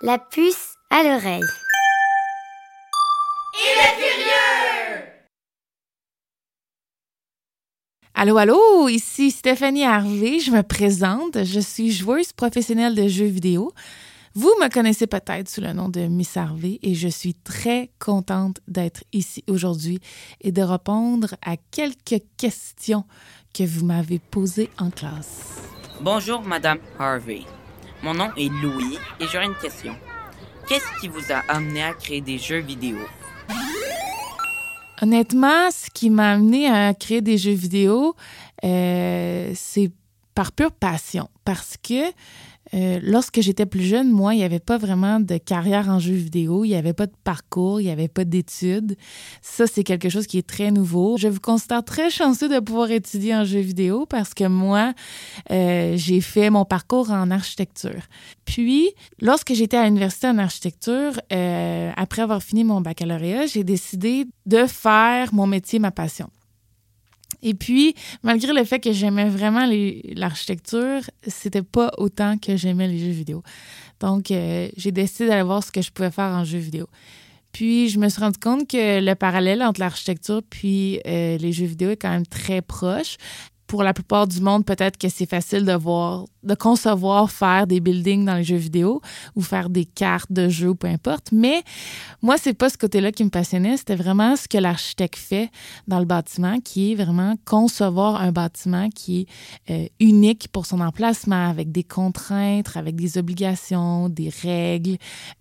La puce à l'oreille. Il est curieux! Allô, allô, ici Stéphanie Harvey, je me présente, je suis joueuse professionnelle de jeux vidéo. Vous me connaissez peut-être sous le nom de Miss Harvey et je suis très contente d'être ici aujourd'hui et de répondre à quelques questions que vous m'avez posées en classe. Bonjour, Madame Harvey. Mon nom est Louis et j'aurais une question. Qu'est-ce qui vous a amené à créer des jeux vidéo? Honnêtement, ce qui m'a amené à créer des jeux vidéo, euh, c'est par pure passion. Parce que euh, lorsque j'étais plus jeune, moi, il n'y avait pas vraiment de carrière en jeux vidéo, il n'y avait pas de parcours, il n'y avait pas d'études. Ça, c'est quelque chose qui est très nouveau. Je vous considère très chanceux de pouvoir étudier en jeux vidéo parce que moi, euh, j'ai fait mon parcours en architecture. Puis, lorsque j'étais à l'université en architecture, euh, après avoir fini mon baccalauréat, j'ai décidé de faire mon métier, ma passion. Et puis, malgré le fait que j'aimais vraiment l'architecture, c'était pas autant que j'aimais les jeux vidéo. Donc, euh, j'ai décidé d'aller voir ce que je pouvais faire en jeux vidéo. Puis, je me suis rendu compte que le parallèle entre l'architecture puis euh, les jeux vidéo est quand même très proche pour la plupart du monde, peut-être que c'est facile de voir, de concevoir faire des buildings dans les jeux vidéo ou faire des cartes de jeux, peu importe. Mais moi, c'est pas ce côté-là qui me passionnait. C'était vraiment ce que l'architecte fait dans le bâtiment, qui est vraiment concevoir un bâtiment qui est euh, unique pour son emplacement, avec des contraintes, avec des obligations, des règles.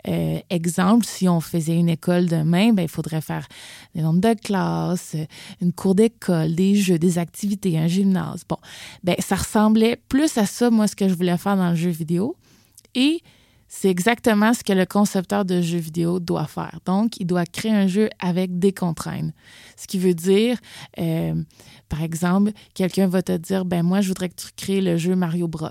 Euh, exemple, si on faisait une école demain, ben, il faudrait faire des nombres de classes, une cour d'école, des jeux, des activités, un gymnase Bon, ben ça ressemblait plus à ça, moi, ce que je voulais faire dans le jeu vidéo. Et c'est exactement ce que le concepteur de jeu vidéo doit faire. Donc, il doit créer un jeu avec des contraintes. Ce qui veut dire, euh, par exemple, quelqu'un va te dire, ben moi, je voudrais que tu crées le jeu Mario Bros.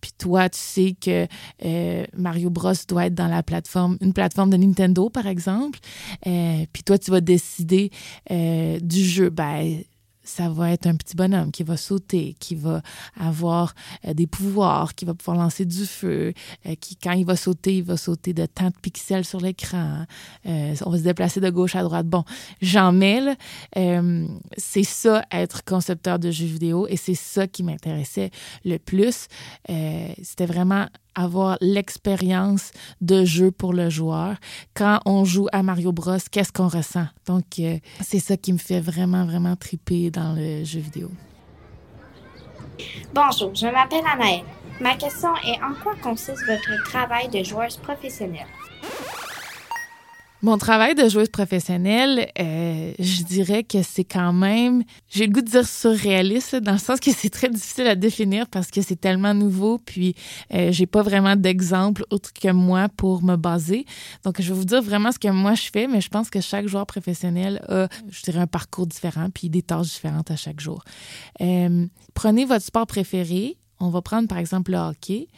Puis toi, tu sais que euh, Mario Bros doit être dans la plateforme, une plateforme de Nintendo, par exemple. Euh, puis toi, tu vas décider du jeu. Ben, ça va être un petit bonhomme qui va sauter, qui va avoir euh, des pouvoirs, qui va pouvoir lancer du feu, euh, qui, quand il va sauter, il va sauter de tant de pixels sur l'écran. Euh, on va se déplacer de gauche à droite. Bon, j'en mêle. c'est ça, être concepteur de jeux vidéo, et c'est ça qui m'intéressait le plus. C'était vraiment avoir l'expérience de jeu pour le joueur. Quand on joue à Mario Bros, qu'est-ce qu'on ressent? Donc, euh, c'est ça qui me fait vraiment, vraiment triper dans le jeu vidéo. Bonjour, je m'appelle Anaëlle. Ma question est en quoi consiste votre travail de joueuse professionnelle? Mon travail de joueuse professionnelle, euh, je dirais que c'est quand même, j'ai le goût de dire surréaliste, dans le sens que c'est très difficile à définir parce que c'est tellement nouveau, puis euh, j'ai pas vraiment d'exemple autre que moi pour me baser. Donc, je vais vous dire vraiment ce que moi je fais, mais je pense que chaque joueur professionnel a, je dirais, un parcours différent, puis des tâches différentes à chaque jour. Euh, prenez votre sport préféré. On va prendre par exemple le hockey.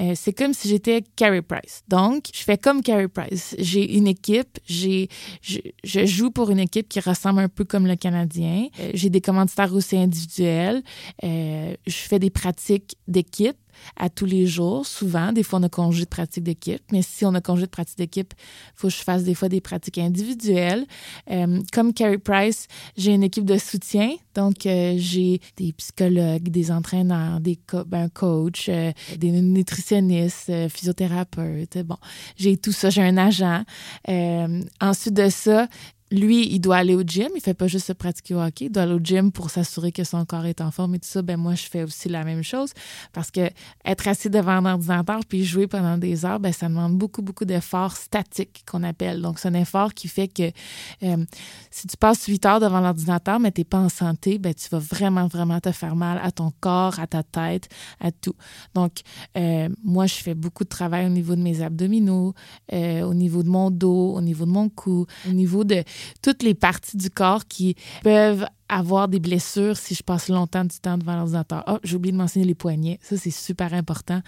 Euh, c'est comme si j'étais Carey Price. Donc, je fais comme Carey Price. J'ai une équipe, j'ai, je, je, joue pour une équipe qui ressemble un peu comme le Canadien. Euh, j'ai des commanditaires aussi individuels. Euh, je fais des pratiques d'équipe à tous les jours, souvent. Des fois, on a congé de pratique d'équipe, mais si on a congé de pratique d'équipe, il faut que je fasse des fois des pratiques individuelles. Euh, comme Carrie Price, j'ai une équipe de soutien, donc euh, j'ai des psychologues, des entraîneurs, des co ben, coachs, euh, des nutritionnistes, physiothérapeutes. Bon, j'ai tout ça, j'ai un agent. ensuite de ça, lui, il doit aller au gym. Il fait pas juste se pratiquer au hockey. Il doit aller au gym pour s'assurer que son corps est en forme et tout ça. Ben moi, je fais aussi la même chose parce que être assis devant un ordinateur puis jouer pendant des heures, ben ça demande beaucoup, beaucoup d'efforts statiques qu'on appelle. Donc, c'est un effort qui fait que euh, si tu passes huit heures devant l'ordinateur, mais tu n'es pas en santé, ben tu vas vraiment, vraiment te faire mal à ton corps, à ta tête, à tout. Donc, euh, moi, je fais beaucoup de travail au niveau de mes abdominaux, euh, au niveau de mon dos, au niveau de mon cou, au niveau de toutes les parties du corps qui peuvent avoir des blessures si je passe longtemps du temps devant l'ordinateur. Oh, j'ai oublié de mentionner les poignets. Ça, c'est super important.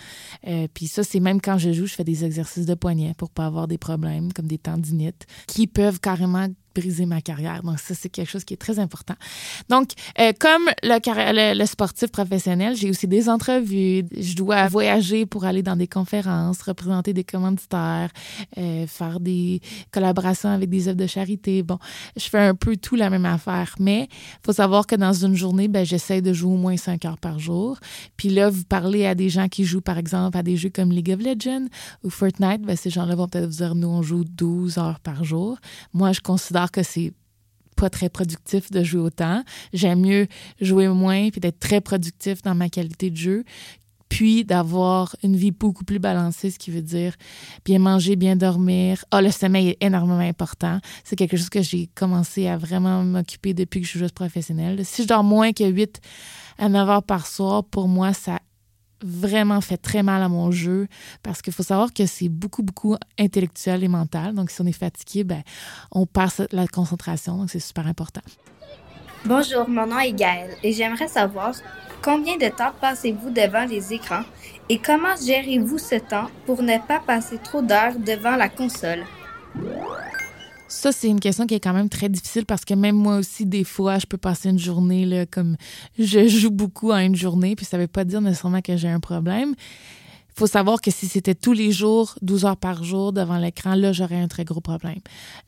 Euh, puis ça, c'est même quand je joue, je fais des exercices de poignets pour pas avoir des problèmes comme des tendinites qui peuvent carrément briser ma carrière. Donc, ça, c'est quelque chose qui est très important. Donc, euh, comme le, sportif professionnel, j'ai aussi des entrevues. Je dois voyager pour aller dans des conférences, représenter des commanditaires, euh, faire des collaborations avec des œuvres de charité. Bon, je fais un peu tout la même affaire. Mais il faut savoir que dans une journée, ben, j'essaie de jouer au moins cinq heures par jour. Puis là, vous parlez à des gens qui jouent, par exemple, à des jeux comme League of Legends ou Fortnite, ben, ces gens-là vont peut-être vous dire, nous, on joue 12 heures par jour. Moi, je considère que c'est pas très productif de jouer autant. J'aime mieux jouer moins puis d'être très productif dans ma qualité de jeu puis d'avoir une vie beaucoup plus balancée, ce qui veut dire bien manger, bien dormir. Ah, le sommeil est énormément important. C'est quelque chose que j'ai commencé à vraiment m'occuper depuis que je suis juste professionnelle. Si je dors moins que 8 à 9 heures par soir, pour moi, ça vraiment fait très mal à mon jeu parce qu'il faut savoir que c'est beaucoup, beaucoup intellectuel et mental. Donc, si on est fatigué, ben, on perd la concentration. Donc, c'est super important. Bonjour, mon nom est Gaëlle et j'aimerais savoir combien de temps passez-vous devant les écrans et comment gérez-vous ce temps pour ne pas passer trop d'heures devant la console? Ça, c'est une question qui est quand même très difficile parce que même moi aussi, des fois, je peux passer une journée là, comme je joue beaucoup à une journée, puis ça ne veut pas dire nécessairement que j'ai un problème. Il faut savoir que si c'était tous les jours, 12 heures par jour devant l'écran, là, j'aurais un très gros problème.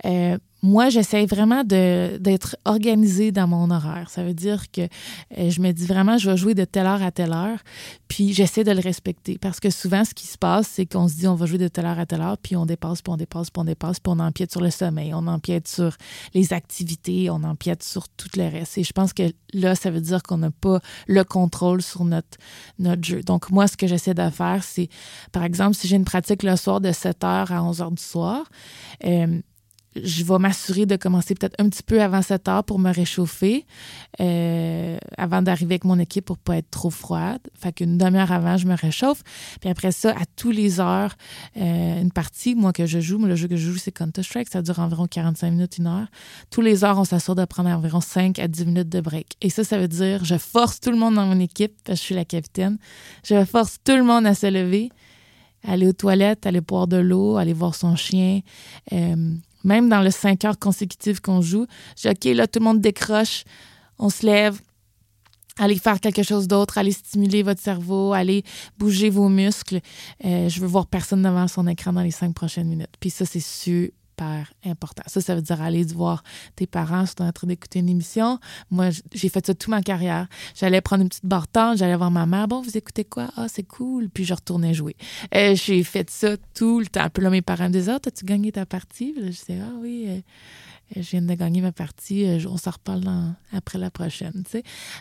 Euh, moi, j'essaie vraiment d'être organisée dans mon horaire. Ça veut dire que euh, je me dis vraiment, je vais jouer de telle heure à telle heure, puis j'essaie de le respecter. Parce que souvent, ce qui se passe, c'est qu'on se dit, on va jouer de telle heure à telle heure, puis on dépasse, puis on dépasse, puis on dépasse, puis on empiète sur le sommeil, on empiète sur les activités, on empiète sur tout le reste. Et je pense que là, ça veut dire qu'on n'a pas le contrôle sur notre, notre jeu. Donc, moi, ce que j'essaie de faire, c'est, par exemple, si j'ai une pratique le soir de 7 h à 11 h du soir, euh, je vais m'assurer de commencer peut-être un petit peu avant 7 heures pour me réchauffer, euh, avant d'arriver avec mon équipe pour pas être trop froide. Fait qu'une demi-heure avant, je me réchauffe. Puis après ça, à tous les heures, euh, une partie, moi que je joue, le jeu que je joue, c'est Counter-Strike, ça dure environ 45 minutes, une heure. Tous les heures, on s'assure de prendre environ 5 à 10 minutes de break. Et ça, ça veut dire, je force tout le monde dans mon équipe, parce que je suis la capitaine, je force tout le monde à se lever, aller aux toilettes, aller boire de l'eau, aller voir son chien. Euh, même dans les cinq heures consécutives qu'on joue, je dis, OK, là, tout le monde décroche, on se lève, allez faire quelque chose d'autre, allez stimuler votre cerveau, allez bouger vos muscles. Euh, je veux voir personne devant son écran dans les cinq prochaines minutes. Puis ça, c'est super important. Ça, ça veut dire aller voir tes parents sont en train d'écouter une émission. Moi, j'ai fait ça toute ma carrière. J'allais prendre une petite bartende, j'allais voir ma mère. Bon, vous écoutez quoi? Ah, c'est cool. Puis je retournais jouer. Euh, j'ai fait ça tout le temps. Puis là, mes parents me disaient, ah, as-tu gagné ta partie? je disais, ah oui. Euh, je viens de gagner ma partie, euh, on s'en reparle après la prochaine.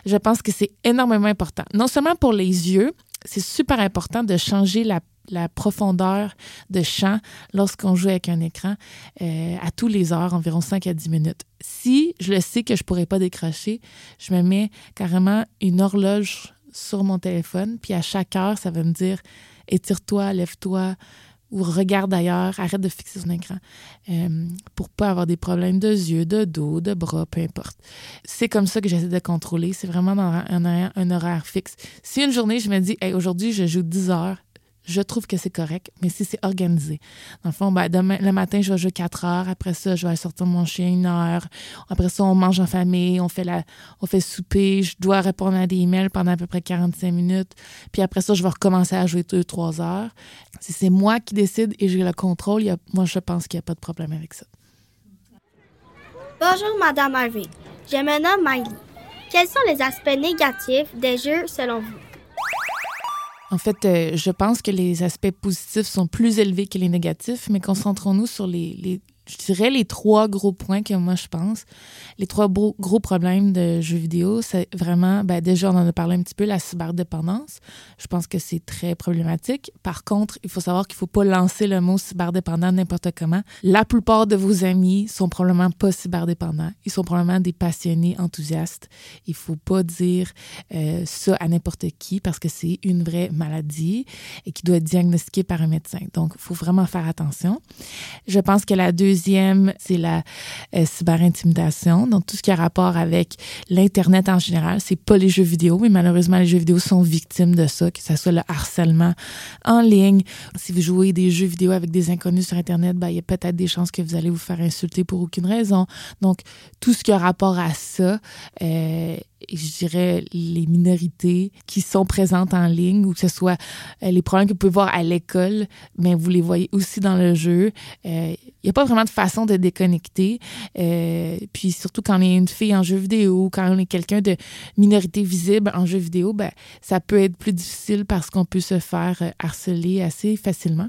Je pense que c'est énormément important. Non seulement pour les yeux, c'est super important de changer la la profondeur de champ lorsqu'on joue avec un écran euh, à tous les heures, environ 5 à 10 minutes. Si je le sais que je ne pourrais pas décrocher, je me mets carrément une horloge sur mon téléphone, puis à chaque heure, ça va me dire étire-toi, lève-toi ou regarde ailleurs, arrête de fixer son écran euh, pour pas avoir des problèmes de yeux, de dos, de bras, peu importe. C'est comme ça que j'essaie de contrôler. C'est vraiment dans un, un, horaire fixe. Si une journée, je me dis, hey, aujourd'hui, je joue 10 heures, je trouve que c'est correct, mais si c'est organisé. Dans le fond, ben, demain, le matin, je vais jouer 4 heures. Après ça, je vais sortir mon chien une heure. Après ça, on mange en famille, on fait, la, on fait souper. Je dois répondre à des emails pendant à peu près 45 minutes. Puis après ça, je vais recommencer à jouer 2-3 heures. Si c'est moi qui décide et j'ai le contrôle, moi, je pense qu'il n'y a pas de problème avec ça. Bonjour, Madame Harvey. Je me nomme Miley. Quels sont les aspects négatifs des jeux selon vous? En fait, euh, je pense que les aspects positifs sont plus élevés que les négatifs, mais concentrons-nous sur les, je dirais les trois gros points que moi je pense. Les trois gros, problèmes de jeux vidéo, c'est vraiment, ben déjà on en a parlé un petit peu, la cyberdépendance. Je pense que c'est très problématique. Par contre, il faut savoir qu'il faut pas lancer le mot cyberdépendant n'importe comment. La plupart de vos amis sont probablement pas cyberdépendants. Ils sont probablement des passionnés enthousiastes. Il faut pas dire euh, ça à n'importe qui parce que c'est une vraie maladie et qui doit être diagnostiquée par un médecin. Donc, il faut vraiment faire attention. Je pense que la deuxième deuxième, c'est la euh, cyberintimidation. Donc, tout ce qui a rapport avec l'Internet en général. C'est pas les jeux vidéo, mais malheureusement, les jeux vidéo sont victimes de ça, que ce soit le harcèlement en ligne. Si vous jouez des jeux vidéo avec des inconnus sur Internet, ben, il y a peut-être des chances que vous allez vous faire insulter pour aucune raison. Donc, tout ce qui a rapport à ça, euh, je dirais, les minorités qui sont présentes en ligne, ou que ce soit euh, les problèmes que vous pouvez voir à l'école, mais vous les voyez aussi dans le jeu. Euh, il n'y a pas vraiment de façon de déconnecter. Euh, puis surtout quand on est une fille en jeu vidéo, quand on est quelqu'un de minorité visible en jeu vidéo, ben, ça peut être plus difficile parce qu'on peut se faire harceler assez facilement.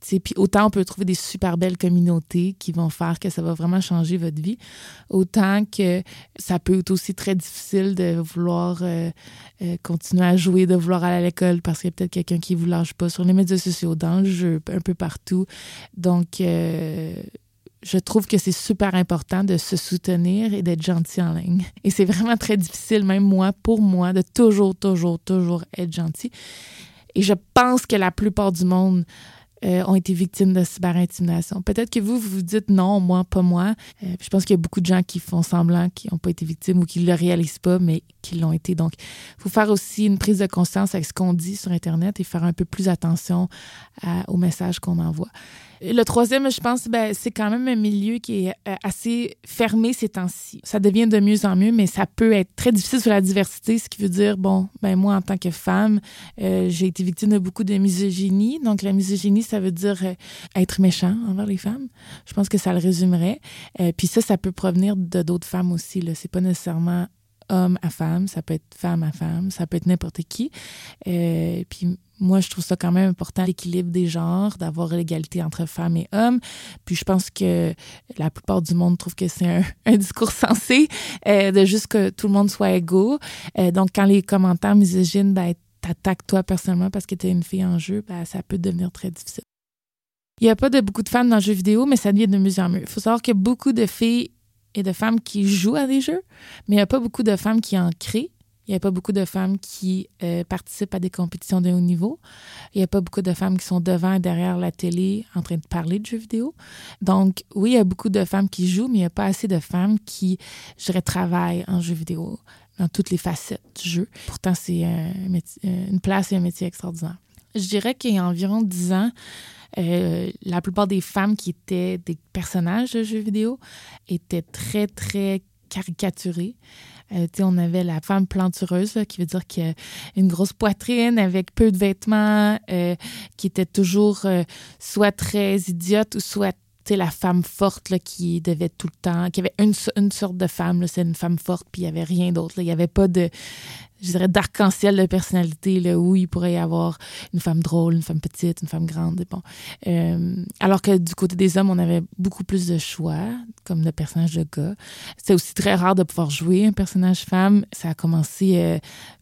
Puis autant on peut trouver des super belles communautés qui vont faire que ça va vraiment changer votre vie, autant que ça peut être aussi très difficile de vouloir euh, euh, continuer à jouer, de vouloir aller à l'école parce qu'il y a peut-être quelqu'un qui ne vous lâche pas sur les médias sociaux, dans le jeu, un peu partout. Donc, euh, je trouve que c'est super important de se soutenir et d'être gentil en ligne. Et c'est vraiment très difficile, même moi, pour moi, de toujours, toujours, toujours être gentil. Et je pense que la plupart du monde euh, ont été victimes de cyberintimidation. Peut-être que vous, vous vous dites non, moi, pas moi. Euh, je pense qu'il y a beaucoup de gens qui font semblant qui n'ont pas été victimes ou qui ne le réalisent pas, mais qui l'ont été. Donc, il faut faire aussi une prise de conscience avec ce qu'on dit sur Internet et faire un peu plus attention aux messages qu'on envoie. Le troisième, je pense, ben, c'est quand même un milieu qui est euh, assez fermé ces temps-ci. Ça devient de mieux en mieux, mais ça peut être très difficile sur la diversité, ce qui veut dire, bon, ben moi, en tant que femme, euh, j'ai été victime de beaucoup de misogynie. Donc, la misogynie, ça veut dire euh, être méchant envers les femmes. Je pense que ça le résumerait. puis ça, ça peut provenir de d'autres femmes aussi. Là. C'est pas nécessairement homme à femme, ça peut être femme à femme, ça peut être n'importe qui. Euh, puis moi, je trouve ça quand même important, l'équilibre des genres, d'avoir l'égalité entre femmes et hommes. Puis je pense que la plupart du monde trouve que c'est un, discours sensé, euh, de juste que tout le monde soit égaux. Euh, donc, quand les commentaires misogynes, ben, t'attaquent toi personnellement parce que t'es une fille en jeu, ben, ça peut devenir très difficile. Il n'y a pas de beaucoup de femmes dans le jeu vidéo, mais ça devient de mieux en mieux. Il faut savoir que beaucoup de filles et de femmes qui jouent à des jeux, mais il n'y a pas beaucoup de femmes qui en créent. Il n'y a pas beaucoup de femmes qui euh, participent à des compétitions de haut niveau. Il n'y a pas beaucoup de femmes qui sont devant et derrière la télé en train de parler de jeux vidéo. Donc, oui, il y a beaucoup de femmes qui jouent, mais il n'y a pas assez de femmes qui, je dirais, travaillent en jeux vidéo dans toutes les facettes du jeu. Pourtant, c'est euh, une place et un métier extraordinaire. Je dirais qu'il y a environ dix ans, euh, la plupart des femmes qui étaient des personnages de jeux vidéo étaient très, très caricaturées. Euh, on avait la femme plantureuse, qui veut dire qu'il y a une grosse poitrine avec peu de vêtements, euh, qui était toujours soit très idiote ou soit la femme forte qui devait tout le temps, qui avait une, une sorte de femme, c'est une femme forte, puis il n'y avait rien d'autre. Il n'y avait pas de, je dirais, d'arc-en-ciel de personnalité là, où il pourrait y avoir une femme drôle, une femme petite, une femme grande. Bon. alors que du côté des hommes, on avait beaucoup plus de choix, comme le personnage de gars. C'est aussi très rare de pouvoir jouer un personnage femme. Ça a commencé euh,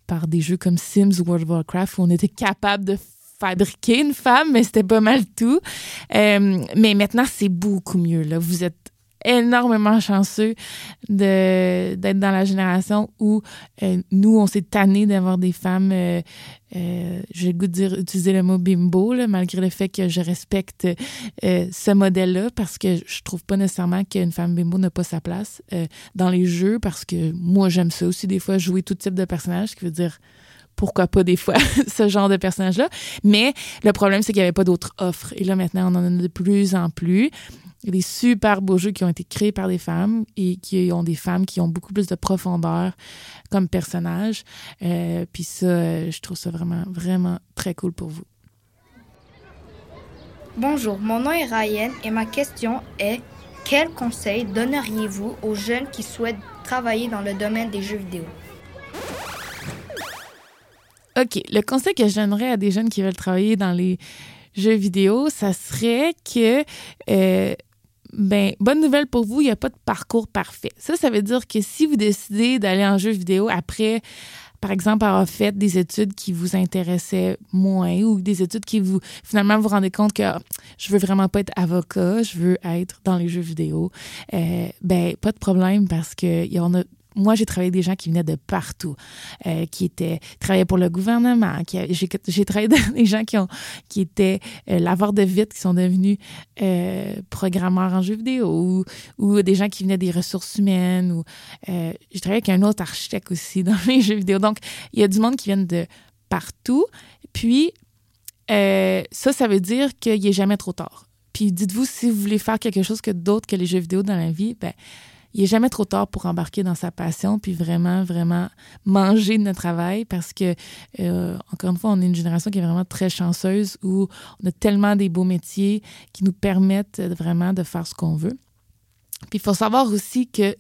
par des jeux comme Sims ou World of Warcraft où on était capable de fabriquer une femme, mais c'était pas mal tout. Euh, mais maintenant, c'est beaucoup mieux. Là. Vous êtes énormément chanceux d'être dans la génération où euh, nous, on s'est tanné d'avoir des femmes, euh, euh, j'ai le goût de dire, utiliser le mot bimbo, là, malgré le fait que je respecte ce modèle-là, parce que je trouve pas nécessairement qu'une femme bimbo n'a pas sa place dans les jeux, parce que moi, j'aime ça aussi, des fois, jouer tout type de personnage, ce qui veut dire pourquoi pas des fois ce genre de personnage-là. Mais le problème, c'est qu'il n'y avait pas d'autres offres. Et là, maintenant, on en a de plus en plus. Il y a des super beaux jeux qui ont été créés par des femmes et qui ont des femmes qui ont beaucoup plus de profondeur comme personnages. Euh, puis ça, je trouve ça vraiment, vraiment très cool pour vous. Bonjour, mon nom est Ryan et ma question est quel conseil donneriez-vous aux jeunes qui souhaitent travailler dans le domaine des jeux vidéo? OK. Le conseil que je donnerais à des jeunes qui veulent travailler dans les jeux vidéo, ça serait que, euh, ben, bonne nouvelle pour vous, il n'y a pas de parcours parfait. Ça, ça veut dire que si vous décidez d'aller en jeu vidéo après, par exemple, avoir fait des études qui vous intéressaient moins ou des études qui vous, finalement, vous rendez compte que ah, je veux vraiment pas être avocat, je veux être dans les jeux vidéo, euh, ben, pas de problème parce qu'il y en a moi, j'ai travaillé avec des gens qui venaient de partout, euh, qui étaient travaillaient pour le gouvernement. Qui, j'ai, travaillé avec des gens qui ont qui étaient euh, laveurs de vitres, qui sont devenus euh, programmeurs en jeux vidéo, ou, des gens qui venaient des ressources humaines. Ou euh, j'ai travaillé avec un autre architecte aussi dans les jeux vidéo. Donc, il y a du monde qui vient de partout. Puis ça, ça veut dire qu'il n'est jamais trop tard. Puis dites-vous, si vous voulez faire quelque chose que d'autre que les jeux vidéo dans la vie, ben, il n'est jamais trop tard pour embarquer dans sa passion, puis vraiment, vraiment manger de notre travail parce que, euh, encore une fois, on est une génération qui est vraiment très chanceuse où on a tellement des beaux métiers qui nous permettent vraiment de faire ce qu'on veut. Puis il faut savoir aussi que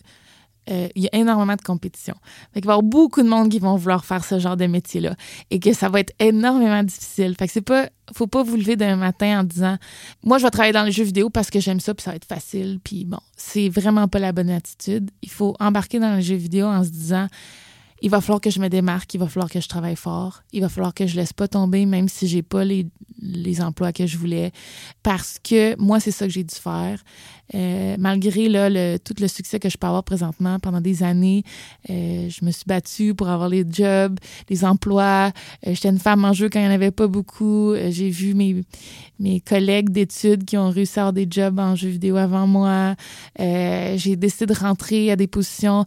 euh, il y a énormément de compétition. Il va y avoir beaucoup de monde qui vont vouloir faire ce genre de métier-là et que ça va être énormément difficile. Fait que c'est pas, faut pas vous lever d'un matin en disant, moi, je vais travailler dans les jeux vidéo parce que j'aime ça puis ça va être facile. Puis bon, c'est vraiment pas la bonne attitude. Il faut embarquer dans les jeux vidéo en se disant, il va falloir que je me démarque, il va falloir que je travaille fort, il va falloir que je laisse pas tomber même si j'ai pas les, les emplois que je voulais parce que moi c'est ça que j'ai dû faire euh, malgré là, le, tout le succès que je peux avoir présentement pendant des années euh, je me suis battue pour avoir les jobs les emplois. Euh, j'étais une femme en jeu quand il n'y en avait pas beaucoup. Euh, j'ai vu mes, mes collègues d'études qui ont réussi à avoir des jobs en jeux vidéo avant moi. Euh, j'ai décidé de rentrer à des positions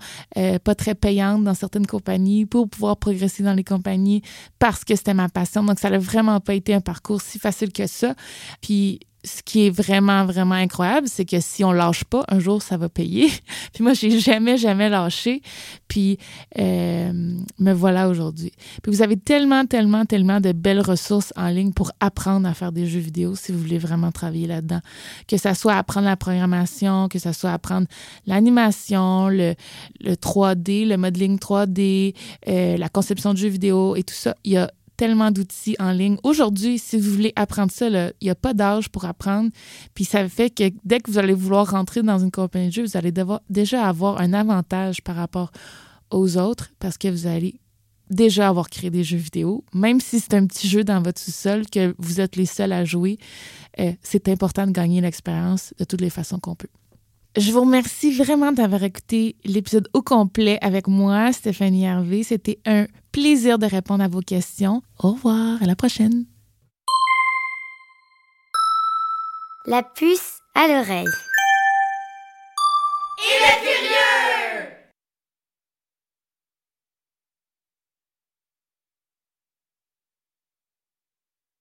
pas très payantes dans certaines compagnies pour pouvoir progresser dans les compagnies parce que c'était ma passion. Donc ça n'a vraiment pas été un parcours si facile que ça. Puis ce qui est vraiment, vraiment incroyable, c'est que si on lâche pas, un jour, ça va payer. puis moi, j'ai jamais, jamais lâché. Puis euh, me voilà aujourd'hui. Puis vous avez tellement, tellement, tellement de belles ressources en ligne pour apprendre à faire des jeux vidéo si vous voulez vraiment travailler là-dedans. Que ça soit apprendre la programmation, que ça soit apprendre l'animation, le, le 3D, le modeling 3D, euh, la conception de jeux vidéo et tout ça. Il y a tellement d'outils en ligne. Aujourd'hui, si vous voulez apprendre ça, il n'y a pas d'âge pour apprendre. Puis ça fait que dès que vous allez vouloir rentrer dans une compagnie de jeu, vous allez déjà avoir un avantage par rapport aux autres parce que vous allez déjà avoir créé des jeux vidéo. Même si c'est un petit jeu dans votre sous-sol que vous êtes les seuls à jouer, euh, c'est important de gagner l'expérience de toutes les façons qu'on peut. Je vous remercie vraiment d'avoir écouté l'épisode au complet avec moi, Stéphanie Hervé. C'était un plaisir de répondre à vos questions. Au revoir, à la prochaine. La puce à l'oreille.